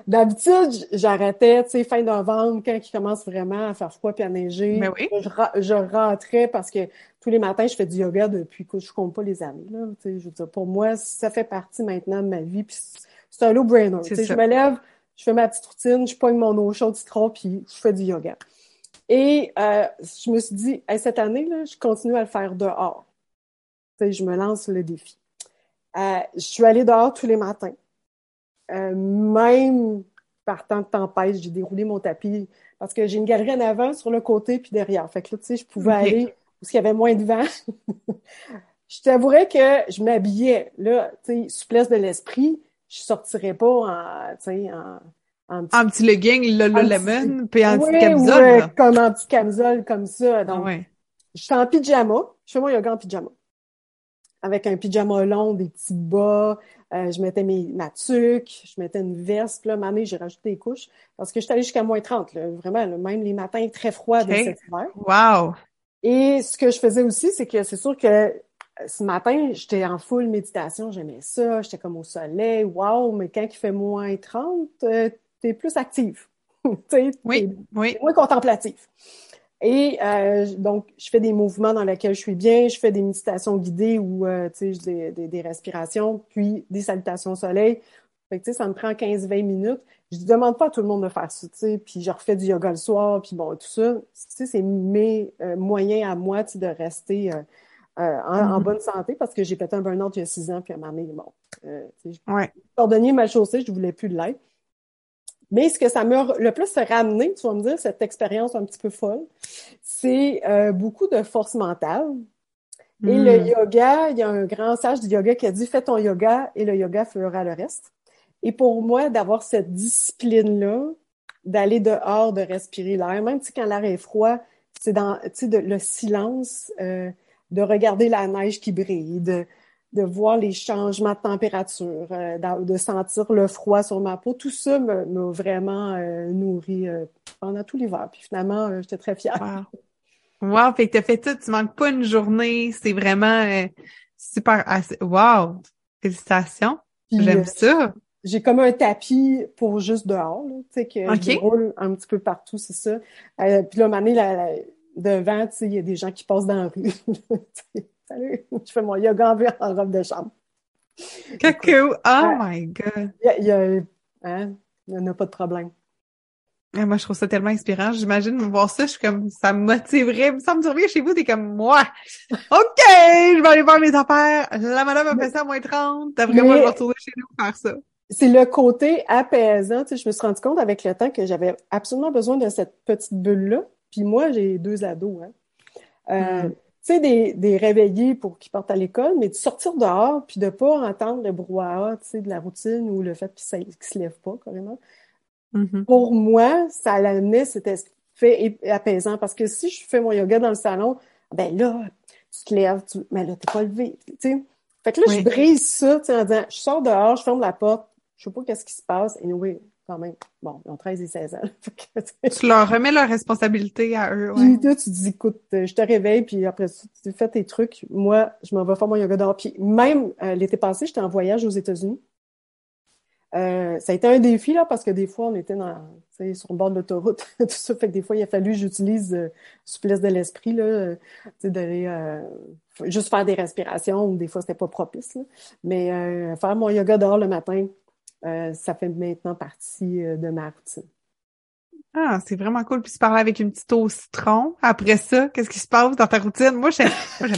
D'habitude, j'arrêtais, tu sais, fin novembre, quand il commence vraiment à faire froid puis à neiger. Mais ben oui. je, rentrais parce que tous les matins, je fais du yoga depuis que je compte pas les années. Là, tu sais, je veux dire, pour moi, ça fait partie maintenant de ma vie. Puis c'est un low-brainer. Tu sais, je me lève, je fais ma petite routine, je pogne mon eau chaude citron, puis je fais du yoga. Et euh, je me suis dit, cette année, là, je continue à le faire dehors. Tu sais, je me lance le défi. Euh, je suis allée dehors tous les matins. Euh, même par temps de tempête, j'ai déroulé mon tapis parce que j'ai une galerie en avant, sur le côté, puis derrière. Fait que là, tu sais, je pouvais aller où il y avait moins de vent. je t'avouerais que je m'habillais, là, tu sais, souplesse de l'esprit, je sortirais pas en, tu sais, en, en petit, en petit legging, Lululemon, puis en petit camisole. Oui, comme en petit camisole, comme ça. Donc, je suis en pyjama. Je fais mon yoga en pyjama. Avec un pyjama long, des petits bas, euh, je mettais mes, ma tuque, je mettais une veste. Là, année, j'ai rajouté des couches parce que je suis allée jusqu'à moins 30. Là, vraiment, même les matins très froids de cet hiver. Wow! Et ce que je faisais aussi, c'est que c'est sûr que ce matin, j'étais en full méditation, j'aimais ça, j'étais comme au soleil, wow, mais quand il fait moins 30, euh, t'es plus active. t'es, oui, oui. moins contemplatif. Et euh, donc, je fais des mouvements dans lesquels je suis bien, je fais des méditations guidées ou euh, tu sais, des, des, respirations, puis des salutations au soleil. Fait que, tu sais, ça me prend 15-20 minutes. Je ne demande pas à tout le monde de faire ça, tu sais, puis je refais du yoga le soir, puis bon, tout ça. Tu sais, c'est mes moyens à moi, tu sais, de rester euh, en, mm-hmm. bonne santé parce que j'ai fait un burn-out il y a six ans, puis à un moment donné, bon, euh, ouais. cordonnier mal chaussé, je voulais plus de l'aide. Mais ce que ça m'a le plus ramené, tu vas me dire, cette expérience un petit peu folle, c'est euh, beaucoup de force mentale. Et le mm. yoga, il y a un grand sage du yoga qui a dit fais ton yoga et le yoga fera le reste. Et pour moi, d'avoir cette discipline-là, d'aller dehors, de respirer l'air, même si quand l'air est froid, c'est dans le silence, euh, de regarder la neige qui brille, de, de voir les changements de température, euh, de sentir le froid sur ma peau. Tout ça m'a vraiment euh, nourri euh, pendant tout l'hiver. Puis finalement, j'étais très fière. Wow. wow, fait que t'as fait tout, tu manques pas une journée. C'est vraiment super. Wow! Félicitations. J'aime ça. J'ai comme un tapis pour juste dehors, tu sais, que je roule un petit peu partout, c'est ça. puis là, la, la devant, tu sais, il y a des gens qui passent dans la rue. Salut, je fais mon yoga en, en robe de chambre. Coucou! Oh my God! Il y a, hein, n'y a pas de problème. moi, je trouve ça tellement inspirant. J'imagine voir ça, je suis comme, ça me motiverait. Ça me survient chez vous, t'es comme, moi, OK, je vais aller voir mes affaires. La madame a fait ça à moins 30. T'as vraiment, je vais retourner chez nous faire ça. C'est le côté apaisant. Tu sais, je me suis rendu compte avec le temps que j'avais absolument besoin de cette petite bulle-là. Puis moi, j'ai deux ados. Hein. Euh, mm. Tu sais, des, des réveillés pour qu'ils partent à l'école, mais de sortir dehors puis de pas entendre le brouhaha, tu sais, de la routine ou le fait qu'ils ne se lèvent pas, carrément. Mm-hmm. Pour moi, ça amenait cet effet apaisant parce que si je fais mon yoga dans le salon, ben là, tu te lèves, tu... mais là, t'es pas levé, tu sais. Fait que là, je brise ça, tu sais, en disant, je sors dehors, je ferme la porte, je sais pas qu'est-ce qui se passe, et anyway, quand même. Bon, ils ont 13 et 16 ans. tu leur remets leur responsabilité à eux. Ouais. Puis tu dis, écoute, euh, je te réveille, puis après ça, tu fais tes trucs. Moi, je m'en vais faire mon yoga dehors. Puis même euh, l'été passé, j'étais en voyage aux États-Unis. Euh, ça a été un défi, là, parce que des fois, on était dans, sur le bord de l'autoroute, tout ça. Fait que des fois, il a fallu que j'utilise euh, souplesse de l'esprit, là, d'aller juste faire des respirations, ou des fois, c'était pas propice, là. Mais faire mon yoga dehors le matin, euh, ça fait maintenant partie euh, de ma routine. Ah, c'est vraiment cool. Puis tu parles avec une petite eau au citron. Après ça, qu'est-ce qui se passe dans ta routine? Moi, j'aime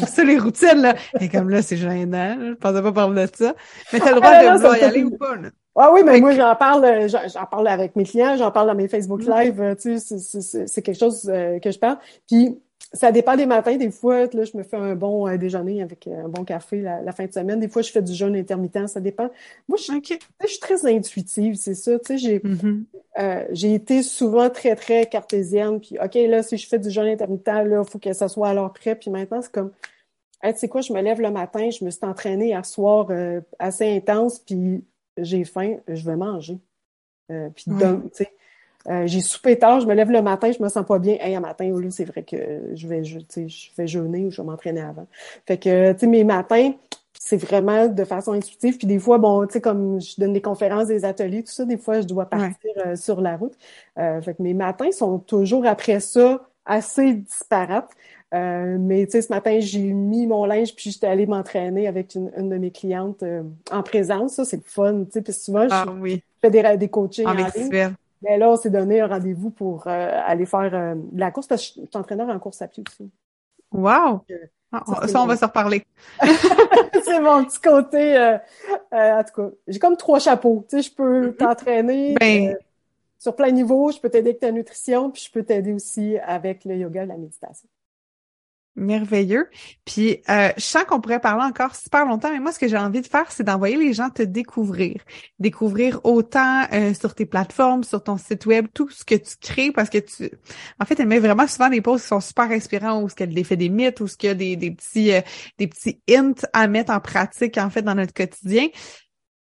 ça, les routines, là. Et comme là, c'est gênant. Je pensais pas parler de ça. Mais t'as le droit ah, de vouloir y aller ou pas, là. Ah oui, mais moi, j'en parle, euh, j'en parle avec mes clients, j'en parle dans mes Facebook mm. Live, tu sais, c'est quelque chose que je parle. Puis, ça dépend des matins. Des fois, là, je me fais un bon euh, déjeuner avec euh, un bon café la, fin de semaine. Des fois, je fais du jeûne intermittent. Ça dépend. Moi, je, je suis très intuitive, c'est ça. Tu sais, j'ai mm-hmm. euh, j'ai été souvent très, très cartésienne. Puis, OK, là, si je fais du jeûne intermittent, là, il faut que ça soit à l'heure près. Puis maintenant, c'est comme, hey, tu sais quoi, je me lève le matin, je me suis entraînée hier soir assez intense, puis j'ai faim, je vais manger. puis, donc, tu sais, euh, j'ai soupé tard, je me lève le matin, je me sens pas bien. Hey, un matin, au lieu, c'est vrai que je vais, je, je vais jeûner ou je vais m'entraîner avant. Fait que, tu sais, mes matins, c'est vraiment de façon intuitive. Puis des fois, bon, tu sais, comme je donne des conférences, des ateliers, tout ça, des fois, je dois partir euh, sur la route. Euh, fait que mes matins sont toujours après ça assez disparates. Euh, mais tu sais, ce matin, j'ai mis mon linge puis j'étais allée m'entraîner avec une, une, de mes clientes en présence. Ça, c'est le fun, tu sais. Puis souvent, ah je fais des, des coachings en, ligne. Mais là, on s'est donné un rendez-vous pour euh, aller faire euh, la course parce que je suis entraîneur en course à pied aussi. Wow! Ah, ça, on va se reparler. c'est mon petit côté. Euh, en tout cas, j'ai comme trois chapeaux. Tu sais, je peux mm-hmm. t'entraîner ben sur plein niveau, je peux t'aider avec ta nutrition, puis je peux t'aider aussi avec le yoga et la méditation. Merveilleux. Puis euh, je sens qu'on pourrait parler encore super longtemps, mais moi, ce que j'ai envie de faire, c'est d'envoyer les gens te découvrir. Découvrir autant euh, sur tes plateformes, sur ton site web, tout ce que tu crées, parce que tu. En fait, elle met vraiment souvent des posts qui sont super inspirants, où ce qu'elle défait des mythes, ou ce qu'il y a des, des petits euh, des petits hints à mettre en pratique, en fait, dans notre quotidien.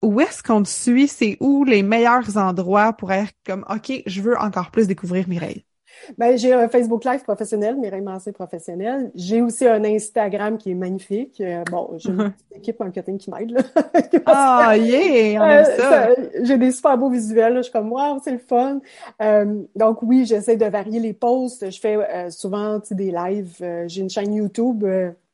Où est-ce qu'on te suit? C'est où les meilleurs endroits pour être comme OK, je veux encore plus découvrir Mireille? Ben, j'ai un Facebook Live professionnel, Mireille Massé professionnel. J'ai aussi un Instagram qui est magnifique. Euh, bon, j'ai une petite équipe marketing qui m'aide, là. Ah, yeah! On aime euh, ça. j'ai des super beaux visuels, là. Je suis comme, wow, c'est le fun. Euh, donc, oui, j'essaie de varier les posts. Je fais souvent, des lives. j'ai une chaîne YouTube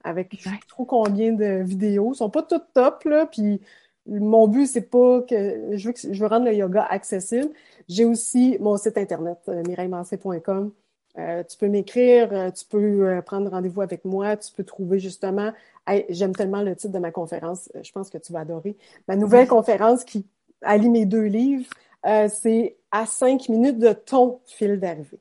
avec je sais trop combien de vidéos. Ils sont pas toutes top, là, puis mon but, c'est pas que je veux, que, je veux rendre le yoga accessible. J'ai aussi mon site internet, euh, mireillemancé.com. Euh, tu peux m'écrire, euh, tu peux euh, prendre rendez-vous avec moi, tu peux trouver justement. J'aime tellement le titre de ma conférence, je pense que tu vas adorer. Ma nouvelle conférence qui allie mes deux livres, c'est à cinq minutes de ton fil d'arrivée.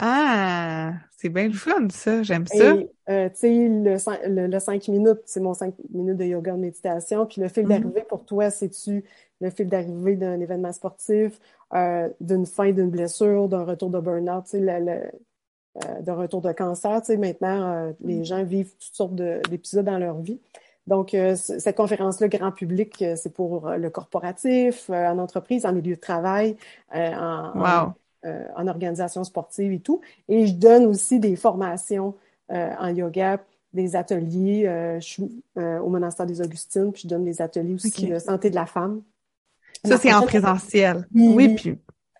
Ah, c'est bien le fun, ça. J'aime ça. Euh, tu sais, le, le, 5 minutes, c'est mon 5 minutes de yoga de méditation. Puis le fil mm-hmm. d'arrivée pour toi, c'est-tu le fil d'arrivée d'un événement sportif, euh, d'une fin d'une blessure, d'un retour de burn-out, tu sais, euh, d'un retour de cancer? Tu sais, maintenant, les mm. gens vivent toutes sortes d'épisodes dans leur vie. Donc, cette conférence-là, grand public, c'est pour le corporatif, en entreprise, en milieu de travail, en, wow. Euh, en organisation sportive et tout. Et je donne aussi des formations euh, en yoga, des ateliers. Euh, je suis au monastère des Augustines, puis je donne des ateliers aussi de santé de la femme. Ça, c'est en présentiel. Oui, puis,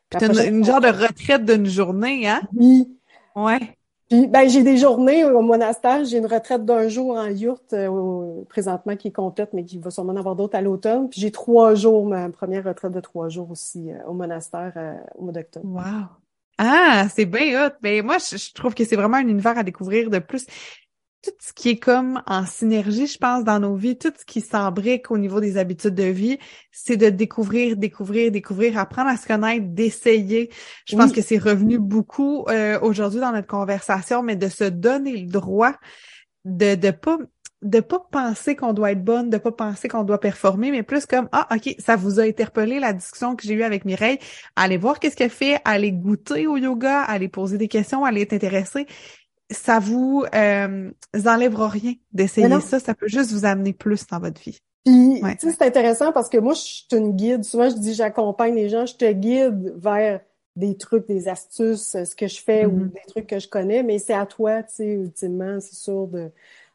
puis as une, genre de retraite d'une journée, hein? Oui. Ouais. Puis, ben, j'ai des journées au monastère. J'ai une retraite d'un jour en yourte euh, présentement qui est complète, mais qui va sûrement en avoir d'autres à l'automne. Puis j'ai trois jours, ma première retraite de trois jours aussi euh, au monastère euh, au mois d'octobre. Wow! Ah, c'est bien hot. Ben moi, je, trouve que c'est vraiment un univers à découvrir de plus tout ce qui est comme en synergie, je pense, dans nos vies, tout ce qui s'embrique au niveau des habitudes de vie, c'est de découvrir, découvrir, découvrir, apprendre à se connaître, d'essayer. Je pense que c'est revenu beaucoup euh, aujourd'hui dans notre conversation, mais de se donner le droit de de pas de pas penser qu'on doit être bonne, de pas penser qu'on doit performer, mais plus comme ah ok ça vous a interpellé la discussion que j'ai eue avec Mireille, allez voir qu'est-ce qu'elle fait, allez goûter au yoga, allez poser des questions, allez être intéressé ça vous, euh, enlèvera rien d'essayer ça. Ça peut juste vous amener plus dans votre vie. Puis, tu sais, c'est intéressant parce que moi, je suis une guide. Souvent, je dis, j'accompagne les gens, je te guide vers des trucs, des astuces, ce que je fais ou mm-hmm. des trucs que je connais, mais c'est à toi, tu sais, ultimement, c'est sûr, de,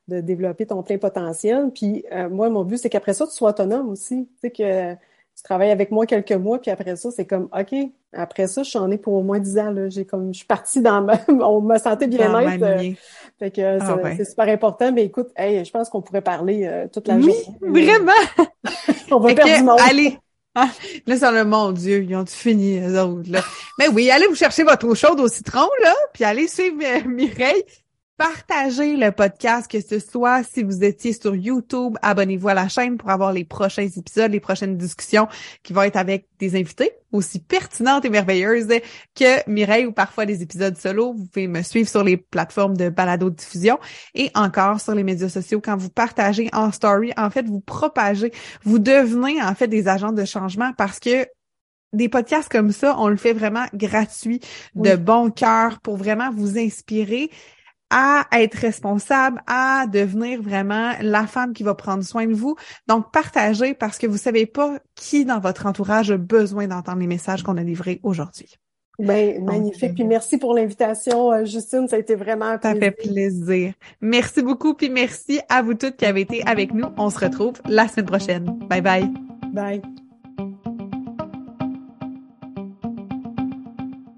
de développer ton plein potentiel. Puis, euh, moi, mon but, c'est qu'après ça, tu sois autonome aussi. Tu sais, que tu travailles avec moi quelques mois, puis après ça, c'est comme, OK, après ça, je suis en ai pour au moins dix ans. Là. J'ai comme, je suis partie dans ma, on me sentait bien-être. Euh, fait que ah c'est super important. Mais écoute, hey, je pense qu'on pourrait parler euh, toute la journée. Oui, vraiment! on va perdre du monde. Allez! Ah, là, c'est le mon Dieu, ils ont fini, les autres, là? Mais oui, allez vous chercher votre eau chaude au citron, là, puis allez suivre euh, Mireille. Partagez le podcast, que ce soit si vous étiez sur YouTube, abonnez-vous à la chaîne pour avoir les prochains épisodes, les prochaines discussions qui vont être avec des invités aussi pertinentes et merveilleuses que Mireille ou parfois des épisodes solo. Vous pouvez me suivre sur les plateformes de balado diffusion et encore sur les médias sociaux quand vous partagez en story. En fait, vous propagez, vous devenez en fait des agents de changement parce que des podcasts comme ça, on le fait vraiment gratuit, de bon cœur pour vraiment vous inspirer à être responsable, à devenir vraiment la femme qui va prendre soin de vous. Donc, partagez parce que vous savez pas qui dans votre entourage a besoin d'entendre les messages qu'on a livrés aujourd'hui. Ben, magnifique. Puis merci pour l'invitation, euh, Justine. Ça a été vraiment un plaisir. Ça fait plaisir. Merci beaucoup. Puis merci à vous toutes qui avez été avec nous. On se retrouve la semaine prochaine. Bye bye. Bye.